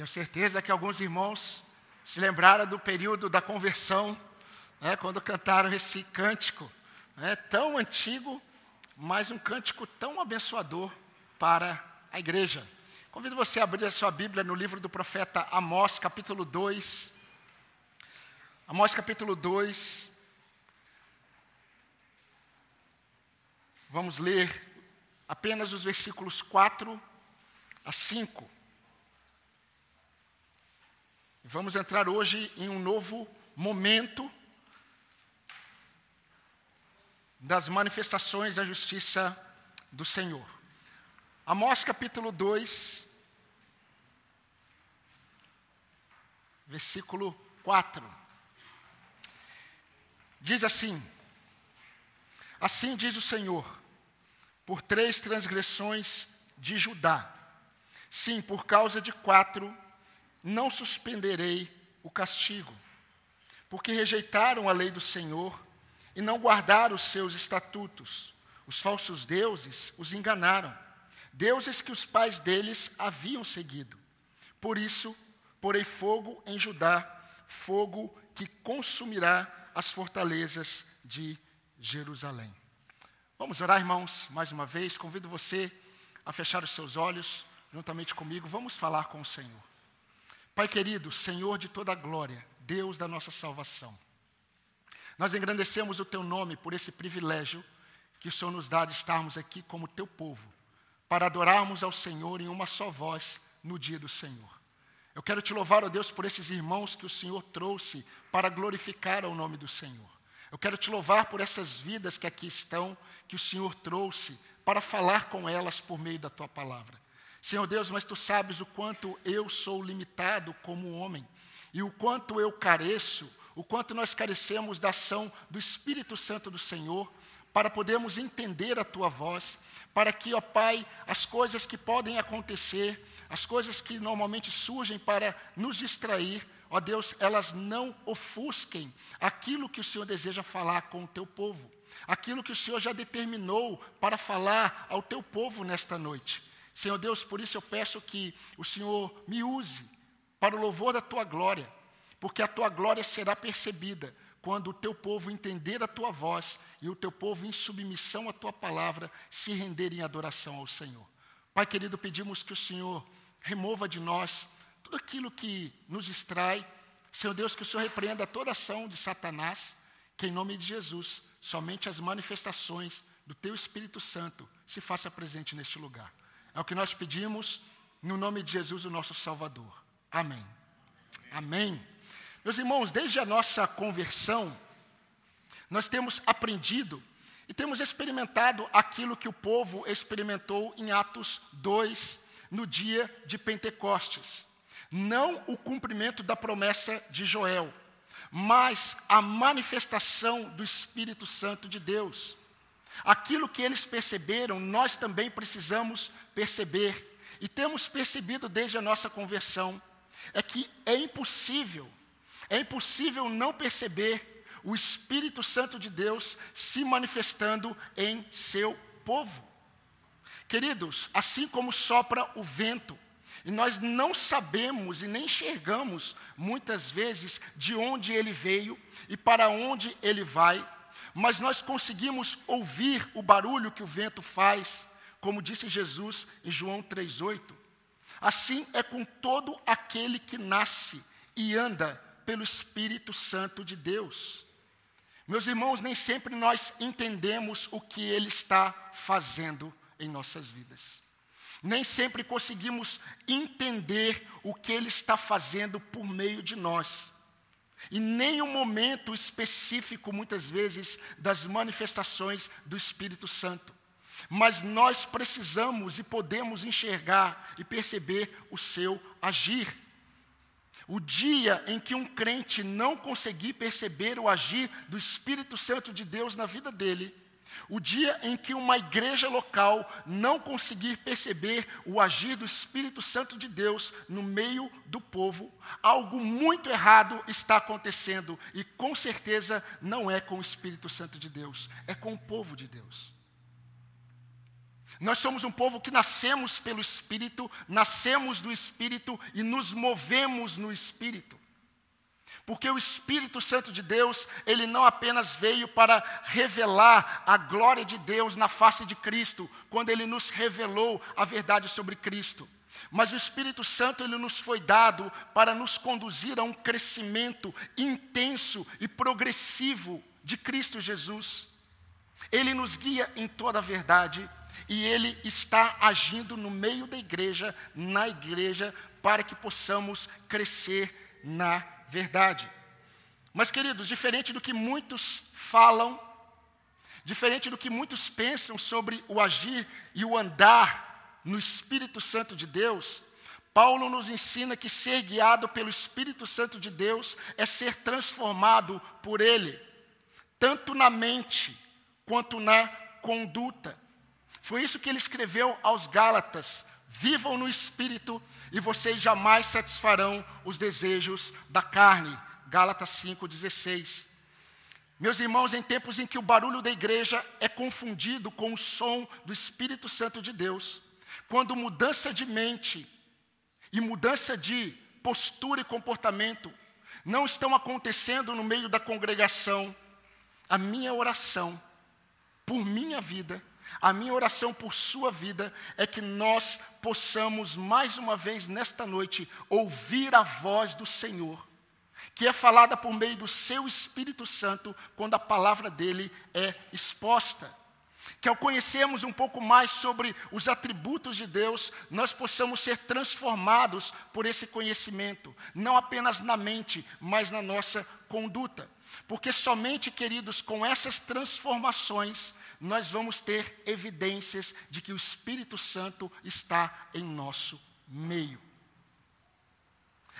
Tenho certeza que alguns irmãos se lembraram do período da conversão, né, quando cantaram esse cântico, né, tão antigo, mas um cântico tão abençoador para a igreja. Convido você a abrir a sua Bíblia no livro do profeta Amós, capítulo 2. Amós, capítulo 2. Vamos ler apenas os versículos 4 a 5. Vamos entrar hoje em um novo momento das manifestações da justiça do Senhor. Amós capítulo 2, versículo 4. Diz assim: Assim diz o Senhor, por três transgressões de Judá, sim, por causa de quatro não suspenderei o castigo, porque rejeitaram a lei do Senhor e não guardaram os seus estatutos. Os falsos deuses os enganaram, deuses que os pais deles haviam seguido. Por isso, porei fogo em Judá, fogo que consumirá as fortalezas de Jerusalém. Vamos orar, irmãos, mais uma vez. Convido você a fechar os seus olhos juntamente comigo. Vamos falar com o Senhor. Pai querido, Senhor de toda a glória, Deus da nossa salvação, nós engrandecemos o teu nome por esse privilégio que o Senhor nos dá de estarmos aqui como teu povo, para adorarmos ao Senhor em uma só voz no dia do Senhor. Eu quero te louvar, ó Deus, por esses irmãos que o Senhor trouxe para glorificar o nome do Senhor. Eu quero te louvar por essas vidas que aqui estão, que o Senhor trouxe para falar com elas por meio da tua palavra. Senhor Deus, mas tu sabes o quanto eu sou limitado como homem e o quanto eu careço, o quanto nós carecemos da ação do Espírito Santo do Senhor para podermos entender a tua voz, para que, ó Pai, as coisas que podem acontecer, as coisas que normalmente surgem para nos distrair, ó Deus, elas não ofusquem aquilo que o Senhor deseja falar com o teu povo, aquilo que o Senhor já determinou para falar ao teu povo nesta noite. Senhor Deus, por isso eu peço que o Senhor me use para o louvor da tua glória, porque a tua glória será percebida quando o teu povo entender a tua voz e o teu povo, em submissão à tua palavra, se render em adoração ao Senhor. Pai querido, pedimos que o Senhor remova de nós tudo aquilo que nos distrai. Senhor Deus, que o Senhor repreenda toda ação de Satanás, que em nome de Jesus, somente as manifestações do teu Espírito Santo se faça presente neste lugar. É o que nós pedimos no nome de Jesus, o nosso Salvador. Amém. Amém. Meus irmãos, desde a nossa conversão, nós temos aprendido e temos experimentado aquilo que o povo experimentou em Atos 2, no dia de Pentecostes. Não o cumprimento da promessa de Joel, mas a manifestação do Espírito Santo de Deus. Aquilo que eles perceberam, nós também precisamos perceber, e temos percebido desde a nossa conversão, é que é impossível, é impossível não perceber o Espírito Santo de Deus se manifestando em seu povo. Queridos, assim como sopra o vento, e nós não sabemos e nem enxergamos muitas vezes de onde ele veio e para onde ele vai, mas nós conseguimos ouvir o barulho que o vento faz, como disse Jesus em João 3,8. Assim é com todo aquele que nasce e anda pelo Espírito Santo de Deus. Meus irmãos, nem sempre nós entendemos o que Ele está fazendo em nossas vidas. Nem sempre conseguimos entender o que Ele está fazendo por meio de nós. E nem um momento específico, muitas vezes, das manifestações do Espírito Santo. Mas nós precisamos e podemos enxergar e perceber o seu agir. O dia em que um crente não conseguir perceber o agir do Espírito Santo de Deus na vida dele, o dia em que uma igreja local não conseguir perceber o agir do Espírito Santo de Deus no meio do povo, algo muito errado está acontecendo e com certeza não é com o Espírito Santo de Deus, é com o povo de Deus. Nós somos um povo que nascemos pelo Espírito, nascemos do Espírito e nos movemos no Espírito. Porque o Espírito Santo de Deus, ele não apenas veio para revelar a glória de Deus na face de Cristo, quando ele nos revelou a verdade sobre Cristo. Mas o Espírito Santo ele nos foi dado para nos conduzir a um crescimento intenso e progressivo de Cristo Jesus. Ele nos guia em toda a verdade e ele está agindo no meio da igreja, na igreja, para que possamos crescer na verdade. Mas, queridos, diferente do que muitos falam, diferente do que muitos pensam sobre o agir e o andar no Espírito Santo de Deus, Paulo nos ensina que ser guiado pelo Espírito Santo de Deus é ser transformado por Ele, tanto na mente quanto na conduta. Foi isso que ele escreveu aos Gálatas: vivam no espírito e vocês jamais satisfarão os desejos da carne. Gálatas 5:16. Meus irmãos, em tempos em que o barulho da igreja é confundido com o som do Espírito Santo de Deus, quando mudança de mente e mudança de postura e comportamento não estão acontecendo no meio da congregação, a minha oração por minha vida, a minha oração por sua vida é que nós possamos mais uma vez nesta noite ouvir a voz do Senhor, que é falada por meio do seu Espírito Santo quando a palavra dele é exposta. Que ao conhecermos um pouco mais sobre os atributos de Deus, nós possamos ser transformados por esse conhecimento, não apenas na mente, mas na nossa conduta. Porque somente, queridos, com essas transformações, nós vamos ter evidências de que o Espírito Santo está em nosso meio.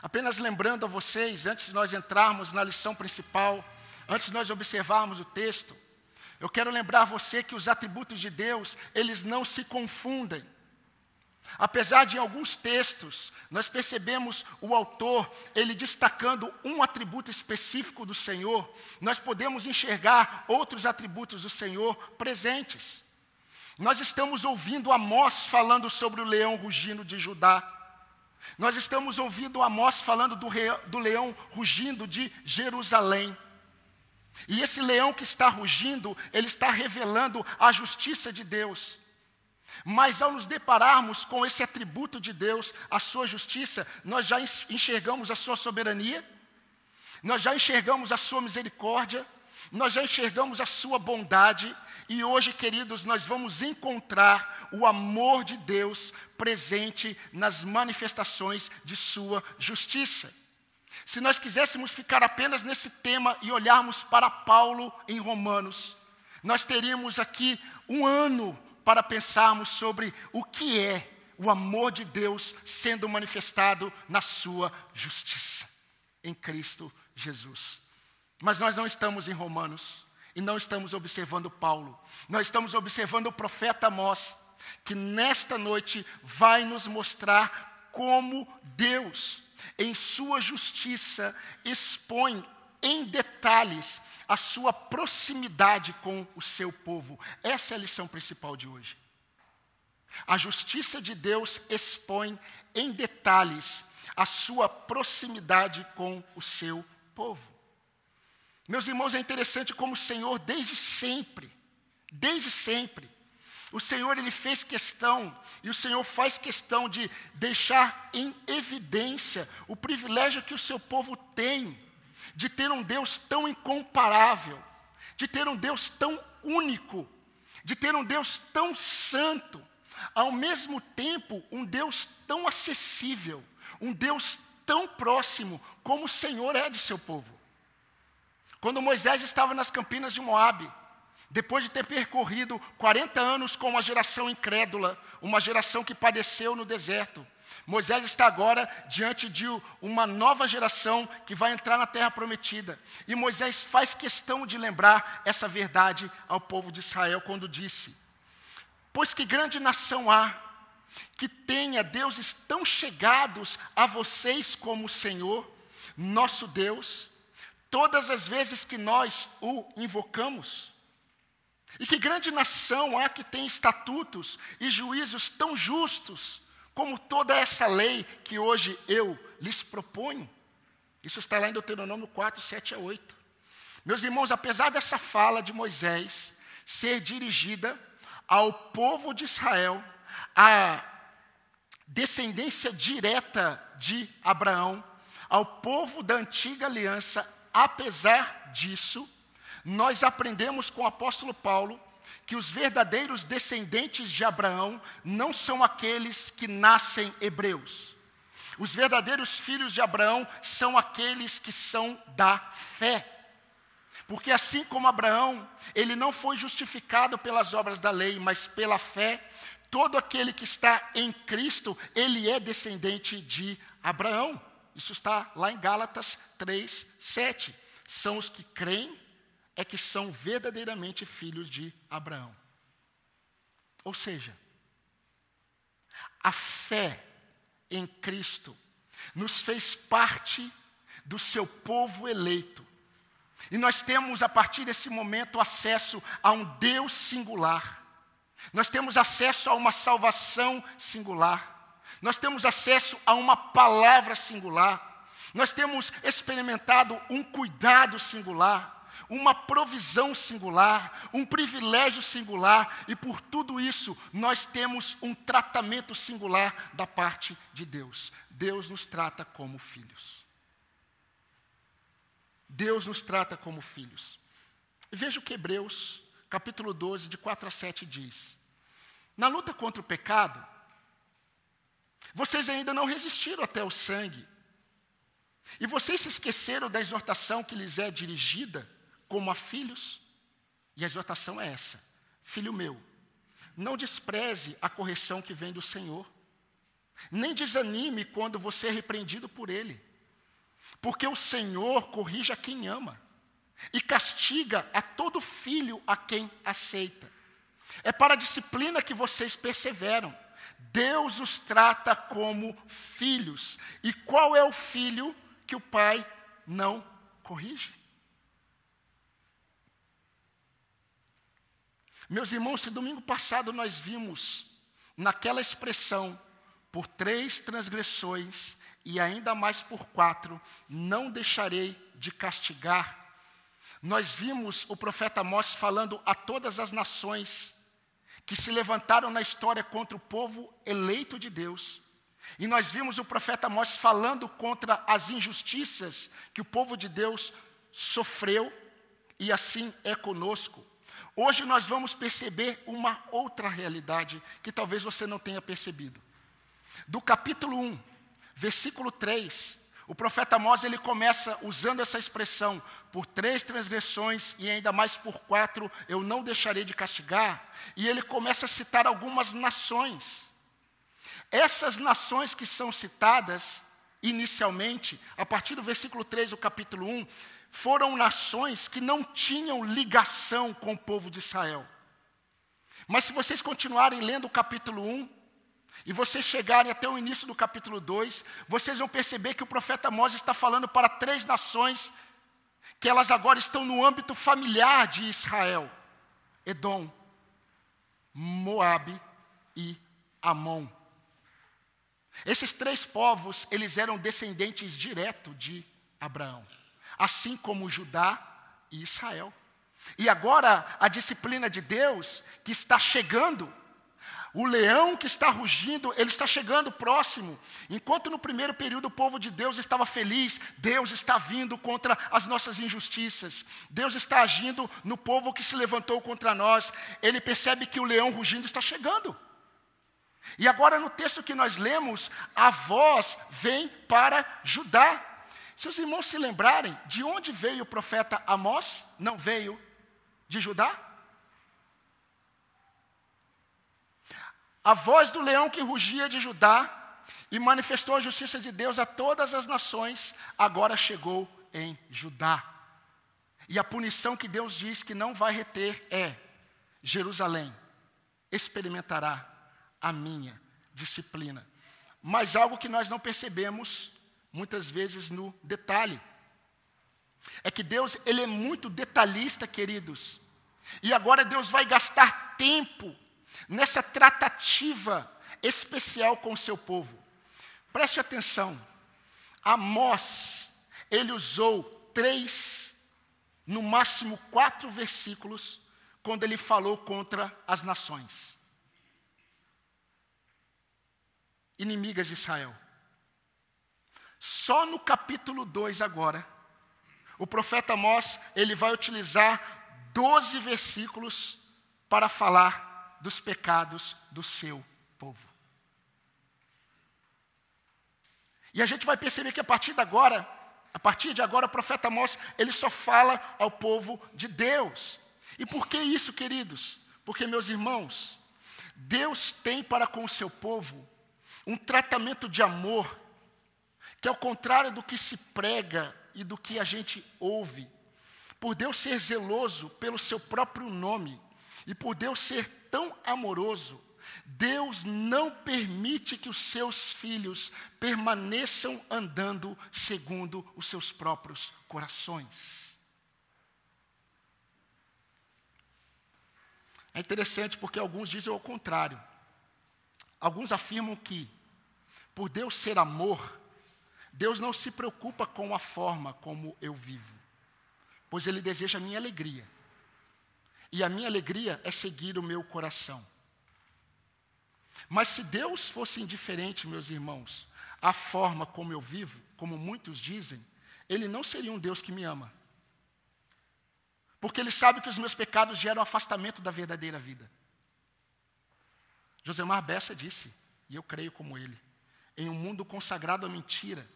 Apenas lembrando a vocês, antes de nós entrarmos na lição principal, antes de nós observarmos o texto, eu quero lembrar você que os atributos de Deus, eles não se confundem. Apesar de em alguns textos nós percebemos o autor ele destacando um atributo específico do Senhor, nós podemos enxergar outros atributos do Senhor presentes. Nós estamos ouvindo Amós falando sobre o leão rugindo de Judá. Nós estamos ouvindo Amós falando do, re, do leão rugindo de Jerusalém. E esse leão que está rugindo, ele está revelando a justiça de Deus. Mas ao nos depararmos com esse atributo de Deus, a sua justiça, nós já enxergamos a sua soberania, nós já enxergamos a sua misericórdia, nós já enxergamos a sua bondade, e hoje, queridos, nós vamos encontrar o amor de Deus presente nas manifestações de sua justiça. Se nós quiséssemos ficar apenas nesse tema e olharmos para Paulo em Romanos, nós teríamos aqui um ano para pensarmos sobre o que é o amor de Deus sendo manifestado na sua justiça em Cristo Jesus. Mas nós não estamos em Romanos e não estamos observando Paulo. Nós estamos observando o profeta Amós, que nesta noite vai nos mostrar como Deus, em sua justiça, expõe em detalhes a sua proximidade com o seu povo. Essa é a lição principal de hoje. A justiça de Deus expõe em detalhes a sua proximidade com o seu povo. Meus irmãos, é interessante como o Senhor, desde sempre, desde sempre, o Senhor ele fez questão, e o Senhor faz questão de deixar em evidência o privilégio que o seu povo tem de ter um Deus tão incomparável, de ter um Deus tão único, de ter um Deus tão santo, ao mesmo tempo um Deus tão acessível, um Deus tão próximo como o Senhor é de seu povo. Quando Moisés estava nas campinas de Moabe, depois de ter percorrido 40 anos com uma geração incrédula, uma geração que padeceu no deserto, Moisés está agora diante de uma nova geração que vai entrar na terra prometida. E Moisés faz questão de lembrar essa verdade ao povo de Israel quando disse: Pois que grande nação há que tenha deuses tão chegados a vocês como o Senhor, nosso Deus, todas as vezes que nós o invocamos. E que grande nação há que tem estatutos e juízos tão justos como toda essa lei que hoje eu lhes proponho? Isso está lá em Deuteronômio 4, 7 a 8. Meus irmãos, apesar dessa fala de Moisés ser dirigida ao povo de Israel, à descendência direta de Abraão, ao povo da antiga aliança, apesar disso, nós aprendemos com o apóstolo Paulo que os verdadeiros descendentes de Abraão não são aqueles que nascem hebreus. Os verdadeiros filhos de Abraão são aqueles que são da fé. Porque assim como Abraão, ele não foi justificado pelas obras da lei, mas pela fé, todo aquele que está em Cristo, ele é descendente de Abraão. Isso está lá em Gálatas 3, 7. São os que creem é que são verdadeiramente filhos de Abraão. Ou seja, a fé em Cristo nos fez parte do seu povo eleito. E nós temos, a partir desse momento, acesso a um Deus singular. Nós temos acesso a uma salvação singular. Nós temos acesso a uma palavra singular. Nós temos experimentado um cuidado singular uma provisão singular, um privilégio singular, e por tudo isso nós temos um tratamento singular da parte de Deus. Deus nos trata como filhos. Deus nos trata como filhos. Veja o que Hebreus, capítulo 12, de 4 a 7 diz. Na luta contra o pecado, vocês ainda não resistiram até o sangue. E vocês se esqueceram da exortação que lhes é dirigida como a filhos, e a exortação é essa: Filho meu, não despreze a correção que vem do Senhor, nem desanime quando você é repreendido por Ele, porque o Senhor corrige a quem ama e castiga a todo filho a quem aceita. É para a disciplina que vocês perseveram. Deus os trata como filhos. E qual é o filho que o pai não corrige? Meus irmãos, se domingo passado nós vimos naquela expressão, por três transgressões e ainda mais por quatro, não deixarei de castigar. Nós vimos o profeta Amós falando a todas as nações que se levantaram na história contra o povo eleito de Deus. E nós vimos o profeta Amós falando contra as injustiças que o povo de Deus sofreu, e assim é conosco. Hoje nós vamos perceber uma outra realidade que talvez você não tenha percebido. Do capítulo 1, versículo 3, o profeta Amós ele começa usando essa expressão: por três transgressões e ainda mais por quatro eu não deixarei de castigar. E ele começa a citar algumas nações. Essas nações que são citadas inicialmente, a partir do versículo 3 do capítulo 1, foram nações que não tinham ligação com o povo de Israel. Mas se vocês continuarem lendo o capítulo 1, e vocês chegarem até o início do capítulo 2, vocês vão perceber que o profeta Mós está falando para três nações que elas agora estão no âmbito familiar de Israel: Edom, Moabe e Amon. Esses três povos, eles eram descendentes direto de Abraão assim como Judá e Israel. E agora a disciplina de Deus que está chegando, o leão que está rugindo, ele está chegando próximo. Enquanto no primeiro período o povo de Deus estava feliz, Deus está vindo contra as nossas injustiças. Deus está agindo no povo que se levantou contra nós. Ele percebe que o leão rugindo está chegando. E agora no texto que nós lemos, a voz vem para Judá. Se os irmãos se lembrarem, de onde veio o profeta Amós? Não veio de Judá? A voz do leão que rugia de Judá e manifestou a justiça de Deus a todas as nações, agora chegou em Judá. E a punição que Deus diz que não vai reter é: Jerusalém experimentará a minha disciplina. Mas algo que nós não percebemos muitas vezes no detalhe. É que Deus, ele é muito detalhista, queridos. E agora Deus vai gastar tempo nessa tratativa especial com o seu povo. Preste atenção. Amós, ele usou três, no máximo quatro versículos, quando ele falou contra as nações inimigas de Israel. Só no capítulo 2 agora, o profeta Amós, ele vai utilizar 12 versículos para falar dos pecados do seu povo. E a gente vai perceber que a partir de agora, a partir de agora, o profeta Amós, ele só fala ao povo de Deus. E por que isso, queridos? Porque, meus irmãos, Deus tem para com o seu povo um tratamento de amor que ao contrário do que se prega e do que a gente ouve, por Deus ser zeloso pelo seu próprio nome e por Deus ser tão amoroso, Deus não permite que os seus filhos permaneçam andando segundo os seus próprios corações. É interessante porque alguns dizem o contrário. Alguns afirmam que, por Deus ser amor, Deus não se preocupa com a forma como eu vivo, pois Ele deseja a minha alegria. E a minha alegria é seguir o meu coração. Mas se Deus fosse indiferente, meus irmãos, à forma como eu vivo, como muitos dizem, Ele não seria um Deus que me ama. Porque Ele sabe que os meus pecados geram afastamento da verdadeira vida. Josemar Bessa disse, e eu creio como ele, em um mundo consagrado à mentira,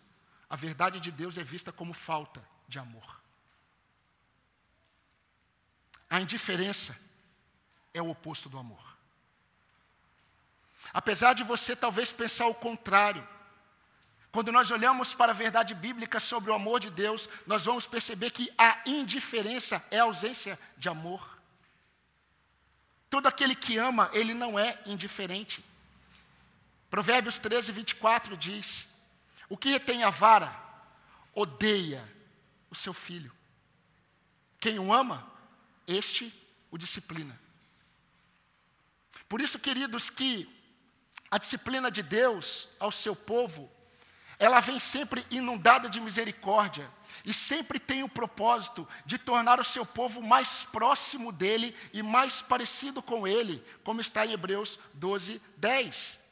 a verdade de Deus é vista como falta de amor. A indiferença é o oposto do amor. Apesar de você talvez pensar o contrário, quando nós olhamos para a verdade bíblica sobre o amor de Deus, nós vamos perceber que a indiferença é a ausência de amor. Todo aquele que ama, ele não é indiferente. Provérbios 13, 24 diz: O que retém a vara, odeia o seu filho. Quem o ama, este o disciplina. Por isso, queridos, que a disciplina de Deus ao seu povo, ela vem sempre inundada de misericórdia e sempre tem o propósito de tornar o seu povo mais próximo dele e mais parecido com ele, como está em Hebreus 12, 10.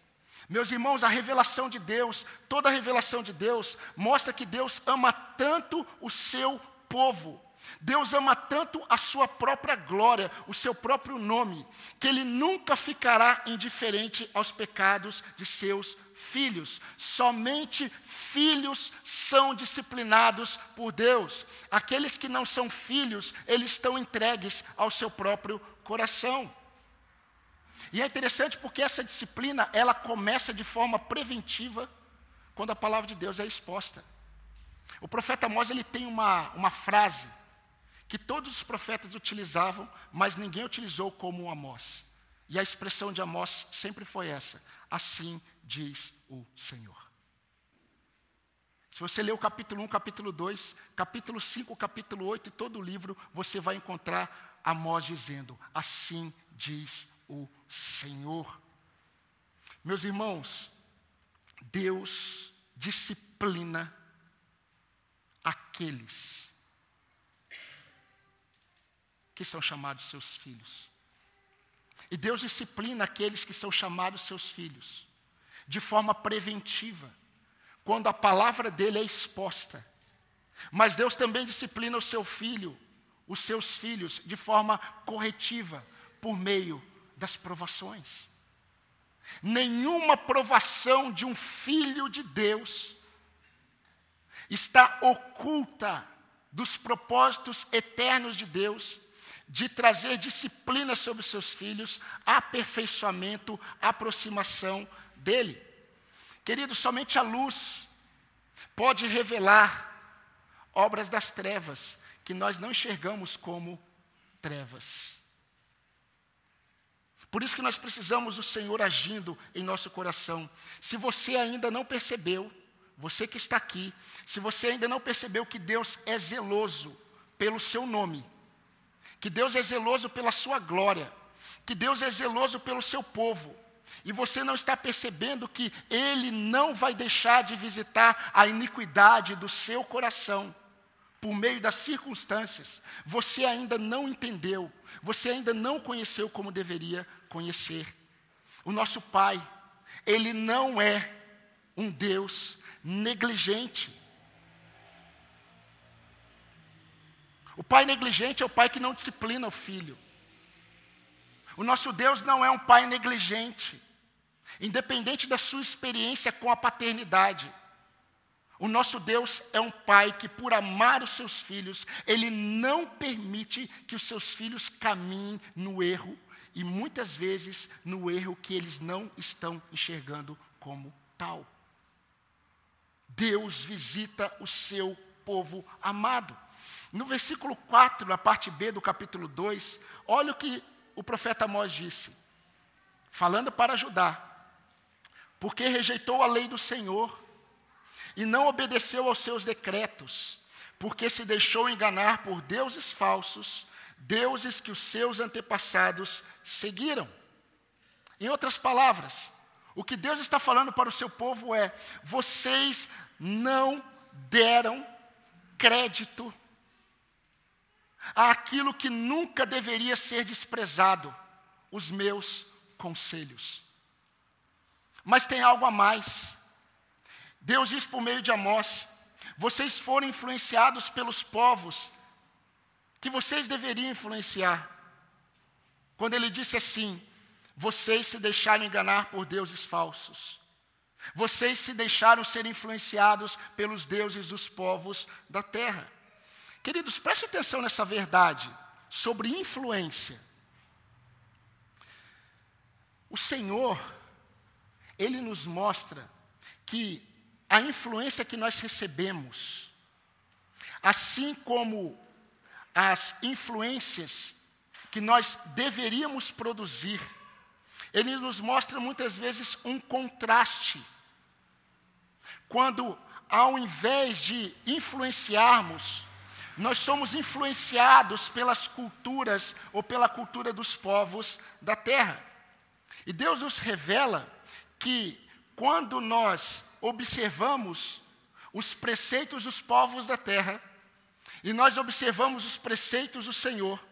Meus irmãos, a revelação de Deus, toda a revelação de Deus, mostra que Deus ama tanto o seu povo, Deus ama tanto a sua própria glória, o seu próprio nome, que ele nunca ficará indiferente aos pecados de seus filhos. Somente filhos são disciplinados por Deus. Aqueles que não são filhos, eles estão entregues ao seu próprio coração. E é interessante porque essa disciplina, ela começa de forma preventiva quando a palavra de Deus é exposta. O profeta Amós, ele tem uma, uma frase que todos os profetas utilizavam, mas ninguém utilizou como Amós. E a expressão de Amós sempre foi essa: assim diz o Senhor. Se você ler o capítulo 1, capítulo 2, capítulo 5, capítulo 8 e todo o livro, você vai encontrar Amós dizendo: Assim diz o Senhor. Meus irmãos, Deus disciplina aqueles que são chamados seus filhos. E Deus disciplina aqueles que são chamados seus filhos de forma preventiva, quando a palavra dele é exposta. Mas Deus também disciplina o seu filho, os seus filhos, de forma corretiva, por meio das provações. Nenhuma provação de um filho de Deus está oculta dos propósitos eternos de Deus de trazer disciplina sobre seus filhos, aperfeiçoamento, aproximação dele. Querido, somente a luz pode revelar obras das trevas que nós não enxergamos como trevas. Por isso que nós precisamos do Senhor agindo em nosso coração. Se você ainda não percebeu, você que está aqui, se você ainda não percebeu que Deus é zeloso pelo seu nome, que Deus é zeloso pela sua glória, que Deus é zeloso pelo seu povo, e você não está percebendo que Ele não vai deixar de visitar a iniquidade do seu coração por meio das circunstâncias, você ainda não entendeu, você ainda não conheceu como deveria conhecer. O nosso Pai, Ele não é um Deus negligente. O pai negligente é o pai que não disciplina o filho. O nosso Deus não é um pai negligente, independente da sua experiência com a paternidade. O nosso Deus é um pai que, por amar os seus filhos, ele não permite que os seus filhos caminhem no erro, e muitas vezes no erro que eles não estão enxergando como tal. Deus visita o seu povo amado. No versículo 4, na parte B do capítulo 2, olha o que o profeta Amós disse, falando para Judá: porque rejeitou a lei do Senhor e não obedeceu aos seus decretos, porque se deixou enganar por deuses falsos, deuses que os seus antepassados seguiram. Em outras palavras, o que Deus está falando para o seu povo é: vocês não deram crédito àquilo que nunca deveria ser desprezado, os meus conselhos. Mas tem algo a mais. Deus diz por meio de Amós: vocês foram influenciados pelos povos que vocês deveriam influenciar. Quando ele disse assim: vocês se deixaram enganar por deuses falsos. Vocês se deixaram ser influenciados pelos deuses dos povos da terra. Queridos, preste atenção nessa verdade sobre influência. O Senhor, Ele nos mostra que a influência que nós recebemos, assim como as influências que nós deveríamos produzir, ele nos mostra muitas vezes um contraste. Quando, ao invés de influenciarmos, nós somos influenciados pelas culturas ou pela cultura dos povos da terra. E Deus nos revela que quando nós observamos os preceitos dos povos da terra, e nós observamos os preceitos do Senhor,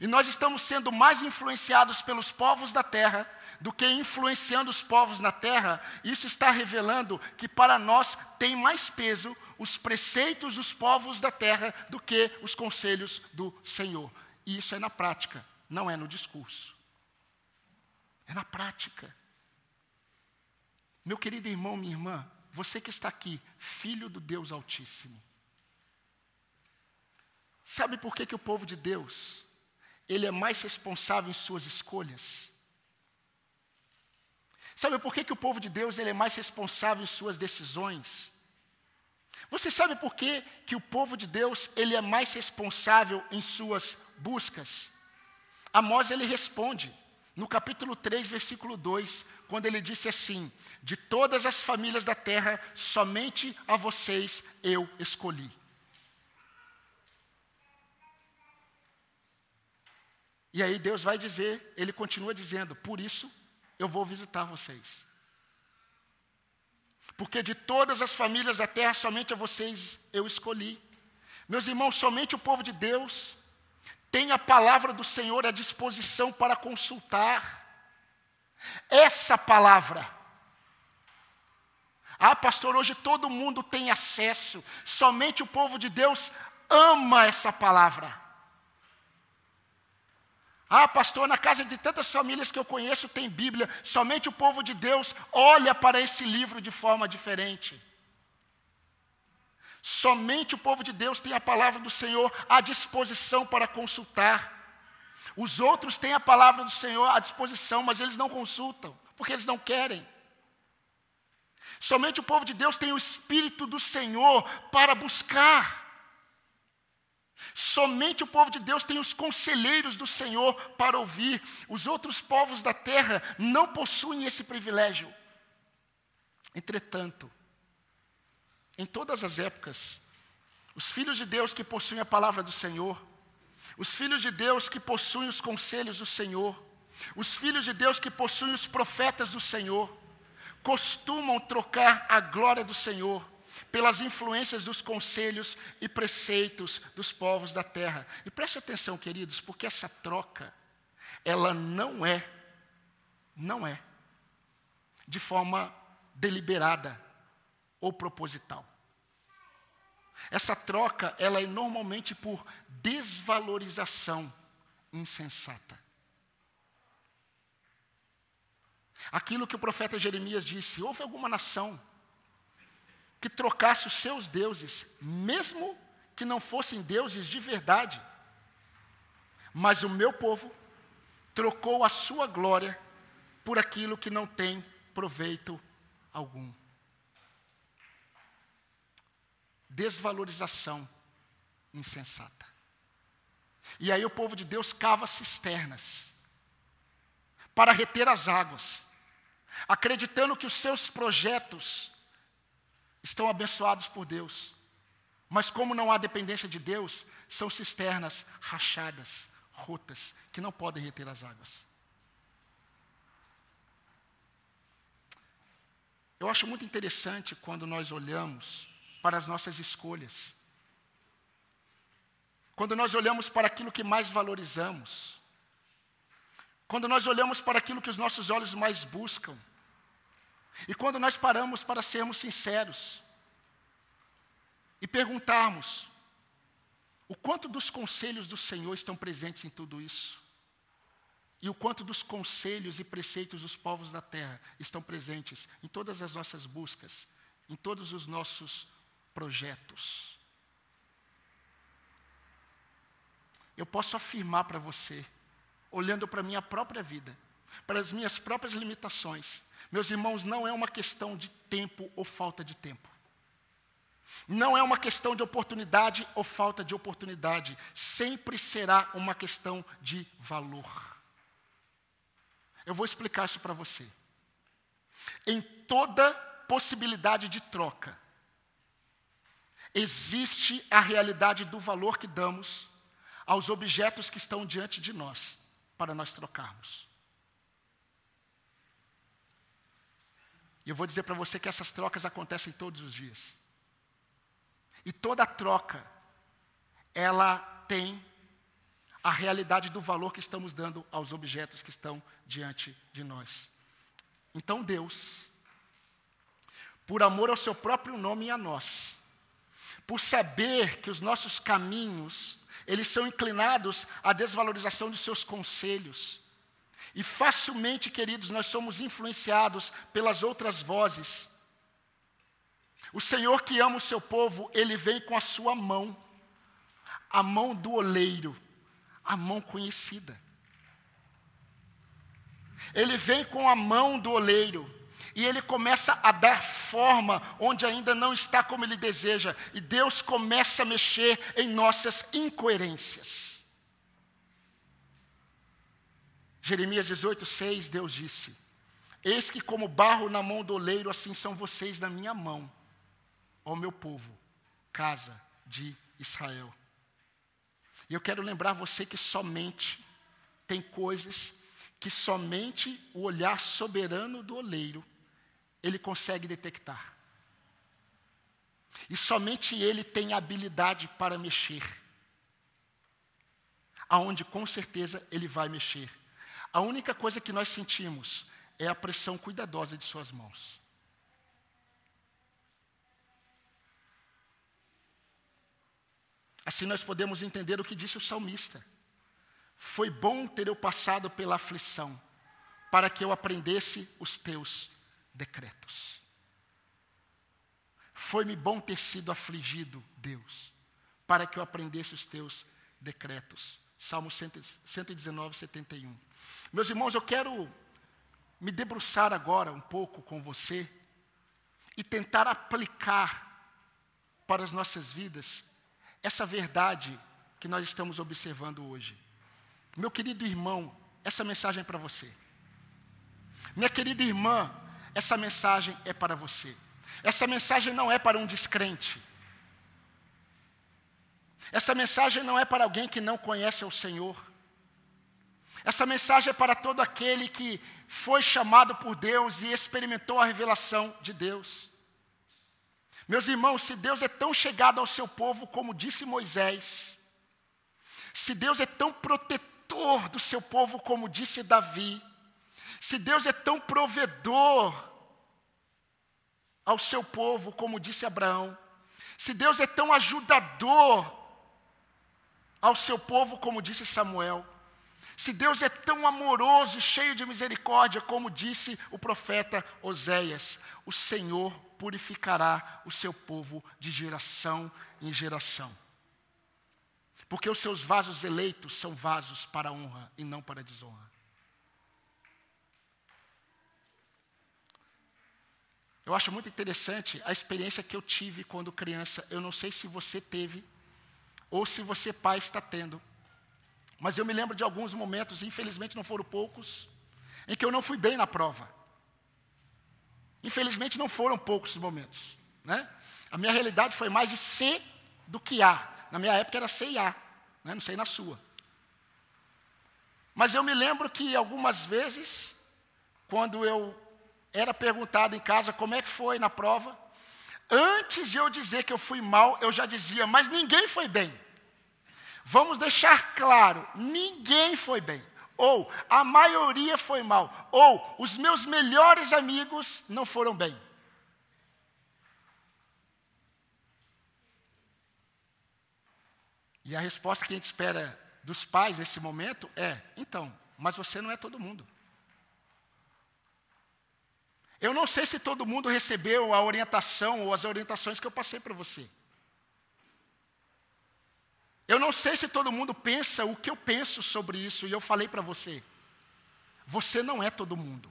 e nós estamos sendo mais influenciados pelos povos da terra do que influenciando os povos na terra, isso está revelando que para nós tem mais peso os preceitos dos povos da terra do que os conselhos do Senhor. E isso é na prática, não é no discurso. É na prática. Meu querido irmão, minha irmã, você que está aqui, filho do Deus Altíssimo. Sabe por que, que o povo de Deus ele é mais responsável em suas escolhas. Sabe por que, que o povo de Deus ele é mais responsável em suas decisões? Você sabe por que, que o povo de Deus ele é mais responsável em suas buscas? Amós ele responde no capítulo 3, versículo 2, quando ele disse assim: De todas as famílias da terra, somente a vocês eu escolhi. E aí Deus vai dizer, ele continua dizendo: Por isso eu vou visitar vocês. Porque de todas as famílias da terra, somente a vocês eu escolhi. Meus irmãos, somente o povo de Deus tem a palavra do Senhor à disposição para consultar. Essa palavra. Ah, pastor, hoje todo mundo tem acesso, somente o povo de Deus ama essa palavra. Ah, pastor, na casa de tantas famílias que eu conheço tem Bíblia, somente o povo de Deus olha para esse livro de forma diferente. Somente o povo de Deus tem a palavra do Senhor à disposição para consultar. Os outros têm a palavra do Senhor à disposição, mas eles não consultam, porque eles não querem. Somente o povo de Deus tem o Espírito do Senhor para buscar. Somente o povo de Deus tem os conselheiros do Senhor para ouvir. Os outros povos da terra não possuem esse privilégio. Entretanto, em todas as épocas, os filhos de Deus que possuem a palavra do Senhor, os filhos de Deus que possuem os conselhos do Senhor, os filhos de Deus que possuem os profetas do Senhor, costumam trocar a glória do Senhor pelas influências dos conselhos e preceitos dos povos da terra. E preste atenção, queridos, porque essa troca, ela não é, não é, de forma deliberada ou proposital. Essa troca, ela é normalmente por desvalorização insensata. Aquilo que o profeta Jeremias disse: houve alguma nação que trocasse os seus deuses, mesmo que não fossem deuses de verdade, mas o meu povo trocou a sua glória por aquilo que não tem proveito algum. Desvalorização insensata. E aí o povo de Deus cava cisternas para reter as águas acreditando que os seus projetos estão abençoados por Deus. Mas como não há dependência de Deus, são cisternas rachadas, rotas, que não podem reter as águas. Eu acho muito interessante quando nós olhamos para as nossas escolhas. Quando nós olhamos para aquilo que mais valorizamos. Quando nós olhamos para aquilo que os nossos olhos mais buscam, e quando nós paramos para sermos sinceros e perguntarmos o quanto dos conselhos do Senhor estão presentes em tudo isso, e o quanto dos conselhos e preceitos dos povos da terra estão presentes em todas as nossas buscas, em todos os nossos projetos. Eu posso afirmar para você olhando para a minha própria vida, para as minhas próprias limitações. Meus irmãos, não é uma questão de tempo ou falta de tempo. Não é uma questão de oportunidade ou falta de oportunidade. Sempre será uma questão de valor. Eu vou explicar isso para você. Em toda possibilidade de troca, existe a realidade do valor que damos aos objetos que estão diante de nós para nós trocarmos. E eu vou dizer para você que essas trocas acontecem todos os dias. E toda troca, ela tem a realidade do valor que estamos dando aos objetos que estão diante de nós. Então Deus, por amor ao seu próprio nome e a nós, por saber que os nossos caminhos eles são inclinados à desvalorização de seus conselhos. E facilmente, queridos, nós somos influenciados pelas outras vozes. O Senhor que ama o seu povo, ele vem com a sua mão, a mão do oleiro, a mão conhecida. Ele vem com a mão do oleiro, e ele começa a dar forma onde ainda não está como ele deseja, e Deus começa a mexer em nossas incoerências. Jeremias 18, 6, Deus disse: Eis que, como barro na mão do oleiro, assim são vocês na minha mão, ó meu povo, casa de Israel. E eu quero lembrar você que somente tem coisas que somente o olhar soberano do oleiro ele consegue detectar. E somente ele tem habilidade para mexer. Aonde com certeza ele vai mexer. A única coisa que nós sentimos é a pressão cuidadosa de suas mãos. Assim nós podemos entender o que disse o salmista. Foi bom ter eu passado pela aflição, para que eu aprendesse os teus decretos. Foi-me bom ter sido afligido, Deus, para que eu aprendesse os teus decretos. Salmo 119, 71. Meus irmãos, eu quero me debruçar agora um pouco com você e tentar aplicar para as nossas vidas essa verdade que nós estamos observando hoje. Meu querido irmão, essa mensagem é para você. Minha querida irmã, essa mensagem é para você. Essa mensagem não é para um descrente. Essa mensagem não é para alguém que não conhece o Senhor. Essa mensagem é para todo aquele que foi chamado por Deus e experimentou a revelação de Deus. Meus irmãos, se Deus é tão chegado ao seu povo, como disse Moisés, se Deus é tão protetor do seu povo, como disse Davi, se Deus é tão provedor ao seu povo, como disse Abraão, se Deus é tão ajudador ao seu povo, como disse Samuel, se Deus é tão amoroso e cheio de misericórdia, como disse o profeta Oséias, o Senhor purificará o seu povo de geração em geração. Porque os seus vasos eleitos são vasos para honra e não para desonra. Eu acho muito interessante a experiência que eu tive quando criança. Eu não sei se você teve ou se você, pai, está tendo. Mas eu me lembro de alguns momentos, infelizmente não foram poucos, em que eu não fui bem na prova. Infelizmente não foram poucos os momentos. Né? A minha realidade foi mais de C do que A. Na minha época era C e A, né? não sei na sua. Mas eu me lembro que algumas vezes, quando eu era perguntado em casa como é que foi na prova, antes de eu dizer que eu fui mal, eu já dizia, mas ninguém foi bem. Vamos deixar claro: ninguém foi bem. Ou a maioria foi mal. Ou os meus melhores amigos não foram bem. E a resposta que a gente espera dos pais nesse momento é: então, mas você não é todo mundo. Eu não sei se todo mundo recebeu a orientação ou as orientações que eu passei para você. Eu não sei se todo mundo pensa o que eu penso sobre isso, e eu falei para você. Você não é todo mundo.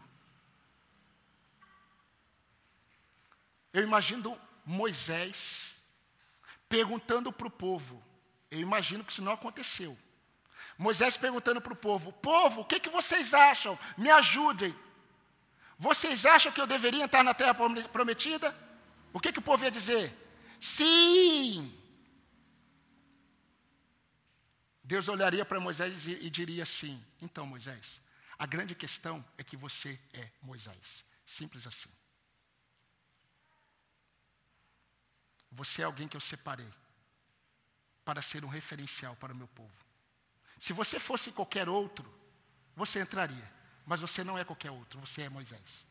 Eu imagino Moisés perguntando para o povo. Eu imagino que isso não aconteceu. Moisés perguntando para o povo: Povo, o que, que vocês acham? Me ajudem. Vocês acham que eu deveria entrar na terra prometida? O que, que o povo ia dizer? Sim. Deus olharia para Moisés e diria assim: Então, Moisés, a grande questão é que você é Moisés. Simples assim. Você é alguém que eu separei para ser um referencial para o meu povo. Se você fosse qualquer outro, você entraria, mas você não é qualquer outro, você é Moisés.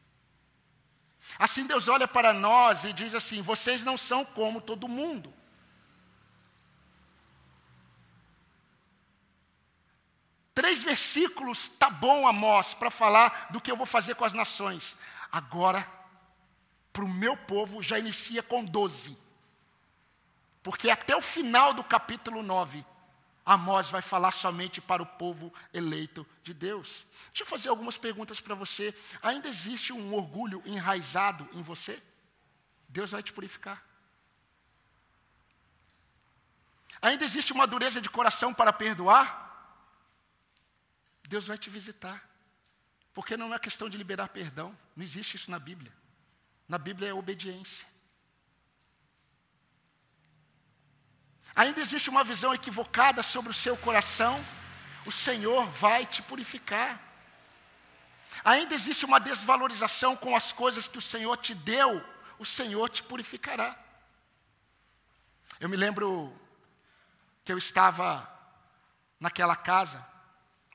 Assim Deus olha para nós e diz assim: vocês não são como todo mundo. Três versículos, tá bom, Amós, para falar do que eu vou fazer com as nações. Agora, para o meu povo, já inicia com doze. Porque até o final do capítulo 9, Amós vai falar somente para o povo eleito de Deus. Deixa eu fazer algumas perguntas para você. Ainda existe um orgulho enraizado em você? Deus vai te purificar. Ainda existe uma dureza de coração para perdoar? Deus vai te visitar. Porque não é questão de liberar perdão, não existe isso na Bíblia. Na Bíblia é obediência. Ainda existe uma visão equivocada sobre o seu coração, o Senhor vai te purificar. Ainda existe uma desvalorização com as coisas que o Senhor te deu, o Senhor te purificará. Eu me lembro que eu estava naquela casa,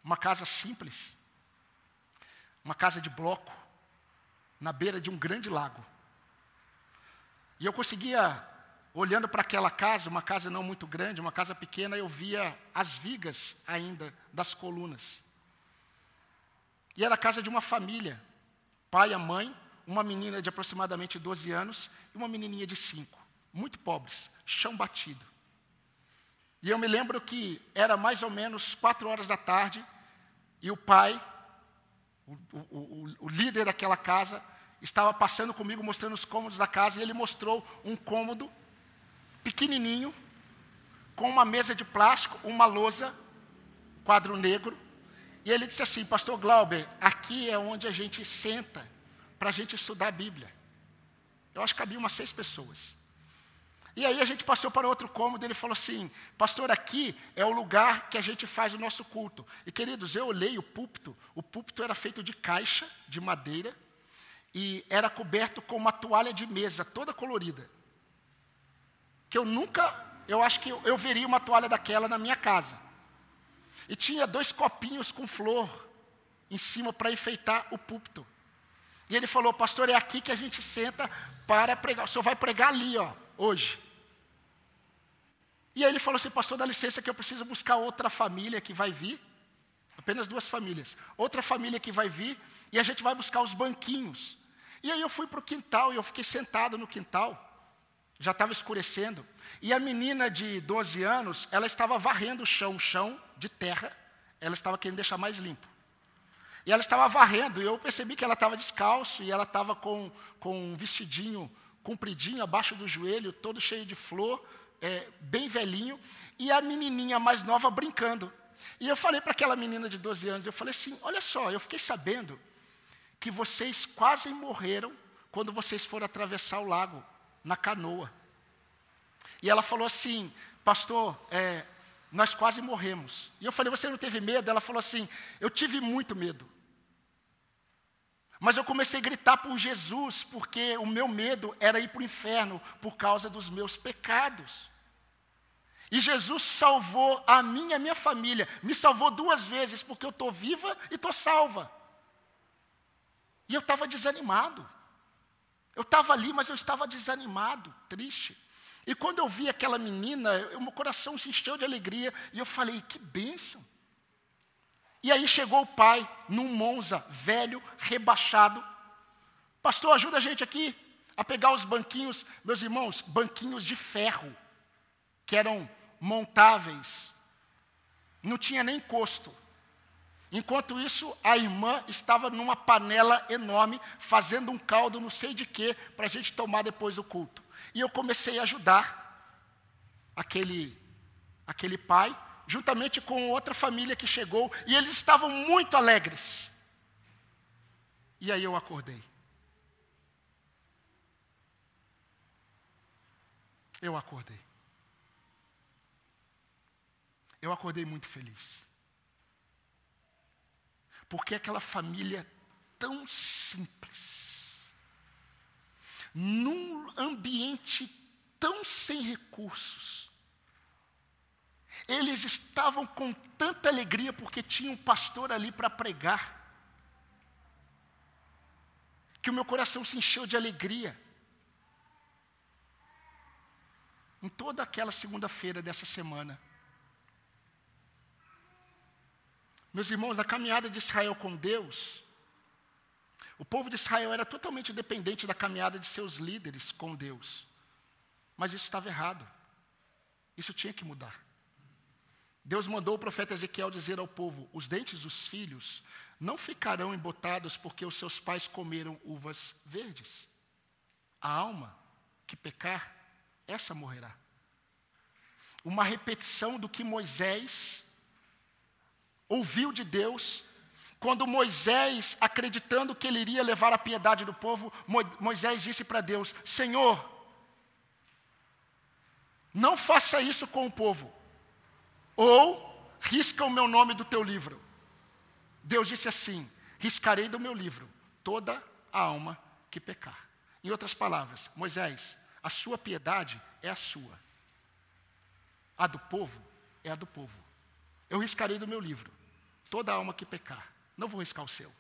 uma casa simples, uma casa de bloco, na beira de um grande lago. E eu conseguia, olhando para aquela casa, uma casa não muito grande, uma casa pequena, eu via as vigas ainda das colunas. E era a casa de uma família, pai e mãe, uma menina de aproximadamente 12 anos e uma menininha de 5, muito pobres, chão batido. E eu me lembro que era mais ou menos quatro horas da tarde, e o pai, o, o, o, líder daquela casa, estava passando comigo, mostrando os cômodos da casa, e ele mostrou um cômodo pequenininho, com uma mesa de plástico, uma lousa, quadro negro, e ele disse assim, pastor Glauber, aqui é onde a gente senta para a gente estudar a Bíblia. Eu acho que cabia umas seis pessoas. E aí a gente passou para outro cômodo, ele falou assim: Pastor, aqui é o lugar que a gente faz o nosso culto. E queridos, eu olhei o púlpito, o púlpito era feito de caixa, de madeira, e era coberto com uma toalha de mesa, toda colorida. Que eu nunca, eu acho que eu, eu veria uma toalha daquela na minha casa. E tinha dois copinhos com flor em cima para enfeitar o púlpito. E ele falou, pastor, é aqui que a gente senta para pregar. O senhor vai pregar ali, ó, hoje. E aí ele falou assim, pastor, dá licença que eu preciso buscar outra família que vai vir. Apenas duas famílias. Outra família que vai vir e a gente vai buscar os banquinhos. E aí eu fui para o quintal e eu fiquei sentado no quintal. Já estava escurecendo. E a menina de 12 anos, ela estava varrendo o chão, o chão de terra. Ela estava querendo deixar mais limpo. E ela estava varrendo, e eu percebi que ela estava descalço, e ela estava com, com um vestidinho compridinho, abaixo do joelho, todo cheio de flor, é, bem velhinho, e a menininha mais nova brincando. E eu falei para aquela menina de 12 anos, eu falei assim, olha só, eu fiquei sabendo que vocês quase morreram quando vocês foram atravessar o lago, na canoa. E ela falou assim, pastor, é, nós quase morremos. E eu falei, você não teve medo? Ela falou assim, eu tive muito medo. Mas eu comecei a gritar por Jesus, porque o meu medo era ir para o inferno por causa dos meus pecados. E Jesus salvou a mim e a minha família. Me salvou duas vezes, porque eu estou viva e estou salva. E eu estava desanimado. Eu estava ali, mas eu estava desanimado, triste. E quando eu vi aquela menina, o meu coração se encheu de alegria. E eu falei, que bênção. E aí chegou o pai, num Monza, velho, rebaixado. Pastor, ajuda a gente aqui a pegar os banquinhos, meus irmãos, banquinhos de ferro, que eram montáveis, não tinha nem encosto. Enquanto isso, a irmã estava numa panela enorme, fazendo um caldo não sei de quê, para a gente tomar depois do culto. E eu comecei a ajudar aquele, aquele pai, juntamente com outra família que chegou, e eles estavam muito alegres. E aí eu acordei. Eu acordei. Eu acordei muito feliz. Porque aquela família tão simples, num ambiente tão sem recursos, eles estavam com tanta alegria porque tinha um pastor ali para pregar, que o meu coração se encheu de alegria. Em toda aquela segunda-feira dessa semana, Meus irmãos, na caminhada de Israel com Deus, o povo de Israel era totalmente dependente da caminhada de seus líderes com Deus. Mas isso estava errado. Isso tinha que mudar. Deus mandou o profeta Ezequiel dizer ao povo: os dentes dos filhos não ficarão embotados porque os seus pais comeram uvas verdes. A alma que pecar, essa morrerá. Uma repetição do que Moisés ouviu de Deus, quando Moisés, acreditando que ele iria levar a piedade do povo, Moisés disse para Deus: Senhor, não faça isso com o povo, ou risca o meu nome do teu livro. Deus disse assim: riscarei do meu livro toda a alma que pecar. Em outras palavras, Moisés, a sua piedade é a sua, a do povo é a do povo. Eu riscarei do meu livro toda alma que pecar. Não vou riscar o seu.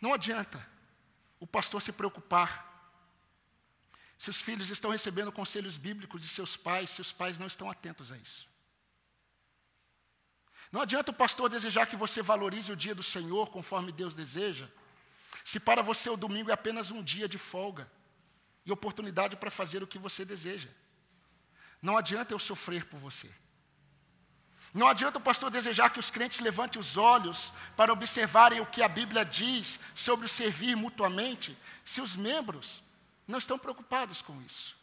Não adianta o pastor se preocupar se os filhos estão recebendo conselhos bíblicos de seus pais, se os pais não estão atentos a isso. Não adianta o pastor desejar que você valorize o dia do Senhor conforme Deus deseja, se para você o domingo é apenas um dia de folga e oportunidade para fazer o que você deseja. Não adianta eu sofrer por você. Não adianta o pastor desejar que os crentes levantem os olhos para observarem o que a Bíblia diz sobre o servir mutuamente, se os membros não estão preocupados com isso.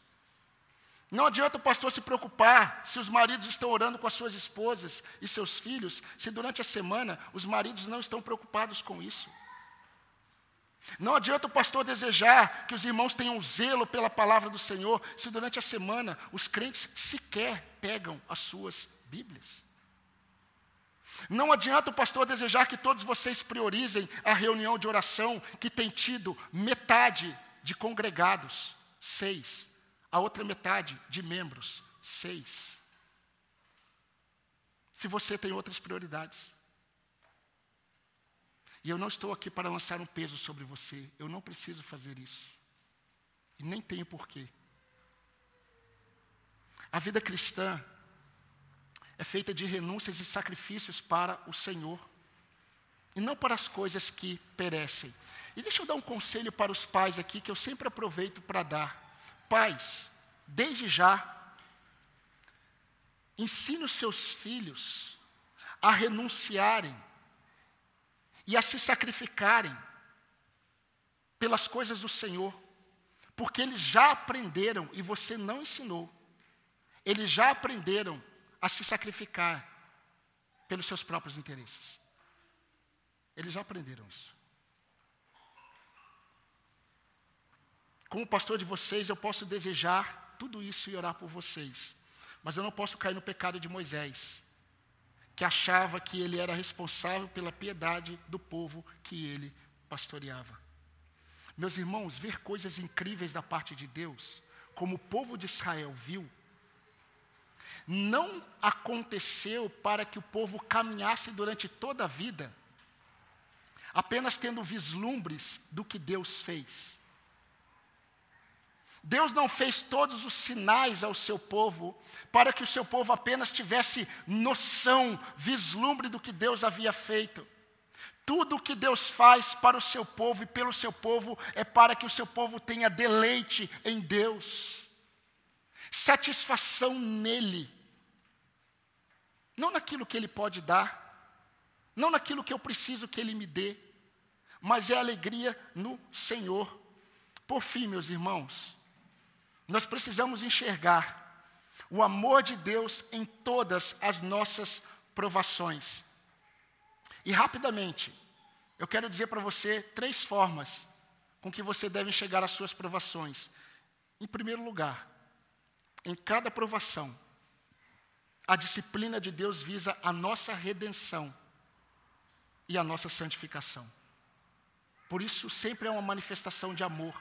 Não adianta o pastor se preocupar se os maridos estão orando com as suas esposas e seus filhos, se durante a semana os maridos não estão preocupados com isso. Não adianta o pastor desejar que os irmãos tenham zelo pela palavra do Senhor, se durante a semana os crentes sequer pegam as suas Bíblias. Não adianta o pastor desejar que todos vocês priorizem a reunião de oração que tem tido metade de congregados, seis, a outra metade de membros, seis. Se você tem outras prioridades. E eu não estou aqui para lançar um peso sobre você, eu não preciso fazer isso. E nem tenho porquê. A vida cristã é feita de renúncias e sacrifícios para o Senhor, e não para as coisas que perecem. E deixa eu dar um conselho para os pais aqui, que eu sempre aproveito para dar. Pais, desde já, ensine os seus filhos a renunciarem e a se sacrificarem pelas coisas do Senhor, porque eles já aprenderam e você não ensinou. Eles já aprenderam a se sacrificar pelos seus próprios interesses. Eles já aprenderam isso. Como pastor de vocês, eu posso desejar tudo isso e orar por vocês, mas eu não posso cair no pecado de Moisés, que achava que ele era responsável pela piedade do povo que ele pastoreava. Meus irmãos, ver coisas incríveis da parte de Deus, como o povo de Israel viu, não aconteceu para que o povo caminhasse durante toda a vida, apenas tendo vislumbres do que Deus fez. Deus não fez todos os sinais ao seu povo para que o seu povo apenas tivesse noção, vislumbre do que Deus havia feito. Tudo o que Deus faz para o seu povo e pelo seu povo é para que o seu povo tenha deleite em Deus, satisfação nele. Não naquilo que Ele pode dar, não naquilo que eu preciso que Ele me dê, mas é alegria no Senhor. Por fim, meus irmãos, nós precisamos enxergar o amor de Deus em todas as nossas provações. E rapidamente, eu quero dizer para você três formas com que você deve enxergar as suas provações. Em primeiro lugar, em cada provação, a disciplina de Deus visa a nossa redenção e a nossa santificação. Por isso, sempre é uma manifestação de amor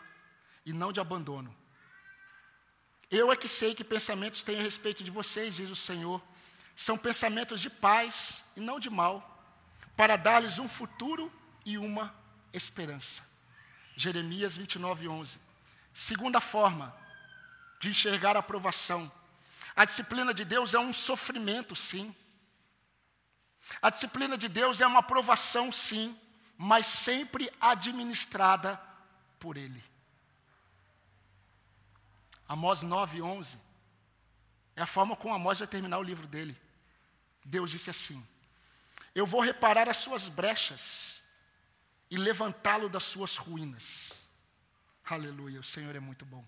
e não de abandono. Eu é que sei que pensamentos tenho a respeito de vocês, diz o Senhor, são pensamentos de paz e não de mal, para dar-lhes um futuro e uma esperança. Jeremias 29, 11. Segunda forma de enxergar a aprovação a disciplina de Deus é um sofrimento, sim. A disciplina de Deus é uma provação, sim, mas sempre administrada por Ele. Amós 9, 11 é a forma como Amós vai terminar o livro dele. Deus disse assim: Eu vou reparar as suas brechas e levantá-lo das suas ruínas. Aleluia, o Senhor é muito bom.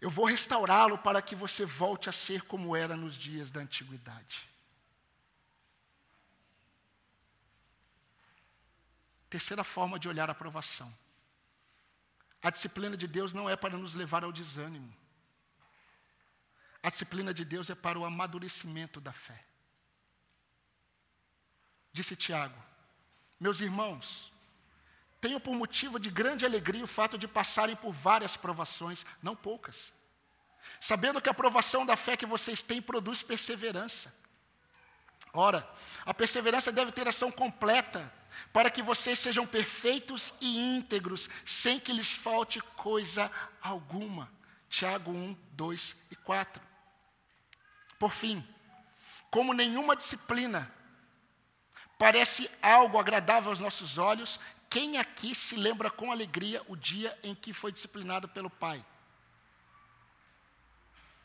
Eu vou restaurá-lo para que você volte a ser como era nos dias da antiguidade. Terceira forma de olhar a aprovação. A disciplina de Deus não é para nos levar ao desânimo. A disciplina de Deus é para o amadurecimento da fé. Disse Tiago: Meus irmãos, tenho por motivo de grande alegria o fato de passarem por várias provações, não poucas. Sabendo que a provação da fé que vocês têm produz perseverança. Ora, a perseverança deve ter ação completa, para que vocês sejam perfeitos e íntegros, sem que lhes falte coisa alguma. Tiago 1, 2 e 4. Por fim, como nenhuma disciplina parece algo agradável aos nossos olhos, quem aqui se lembra com alegria o dia em que foi disciplinado pelo pai?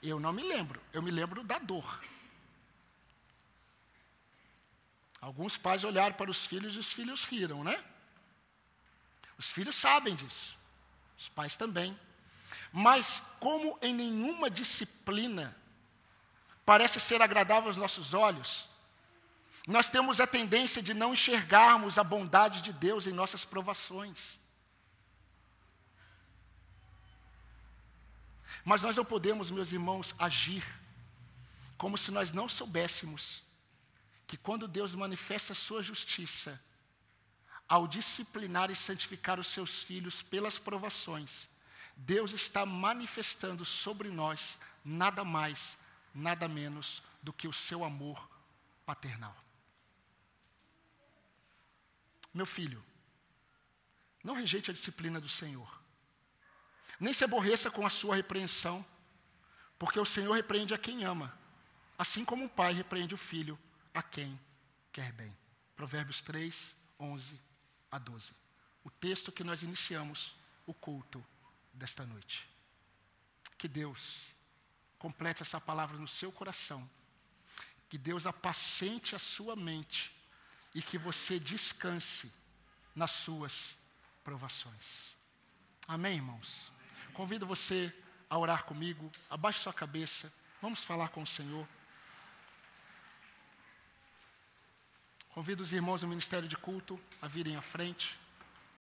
Eu não me lembro, eu me lembro da dor. Alguns pais olharam para os filhos e os filhos riram, né? Os filhos sabem disso, os pais também. Mas, como em nenhuma disciplina parece ser agradável aos nossos olhos, Nós temos a tendência de não enxergarmos a bondade de Deus em nossas provações. Mas nós não podemos, meus irmãos, agir como se nós não soubéssemos que quando Deus manifesta a sua justiça, ao disciplinar e santificar os seus filhos pelas provações, Deus está manifestando sobre nós nada mais, nada menos do que o seu amor paternal. Meu filho, não rejeite a disciplina do Senhor. Nem se aborreça com a sua repreensão, porque o Senhor repreende a quem ama, assim como o pai repreende o filho a quem quer bem. Provérbios 3, 11 a 12. O texto que nós iniciamos o culto desta noite. Que Deus complete essa palavra no seu coração. Que Deus apacente a sua mente e que você descanse nas suas provações. Amém, irmãos? Convido você a orar comigo, abaixe sua cabeça, vamos falar com o Senhor. Convido os irmãos do Ministério de Culto a virem à frente.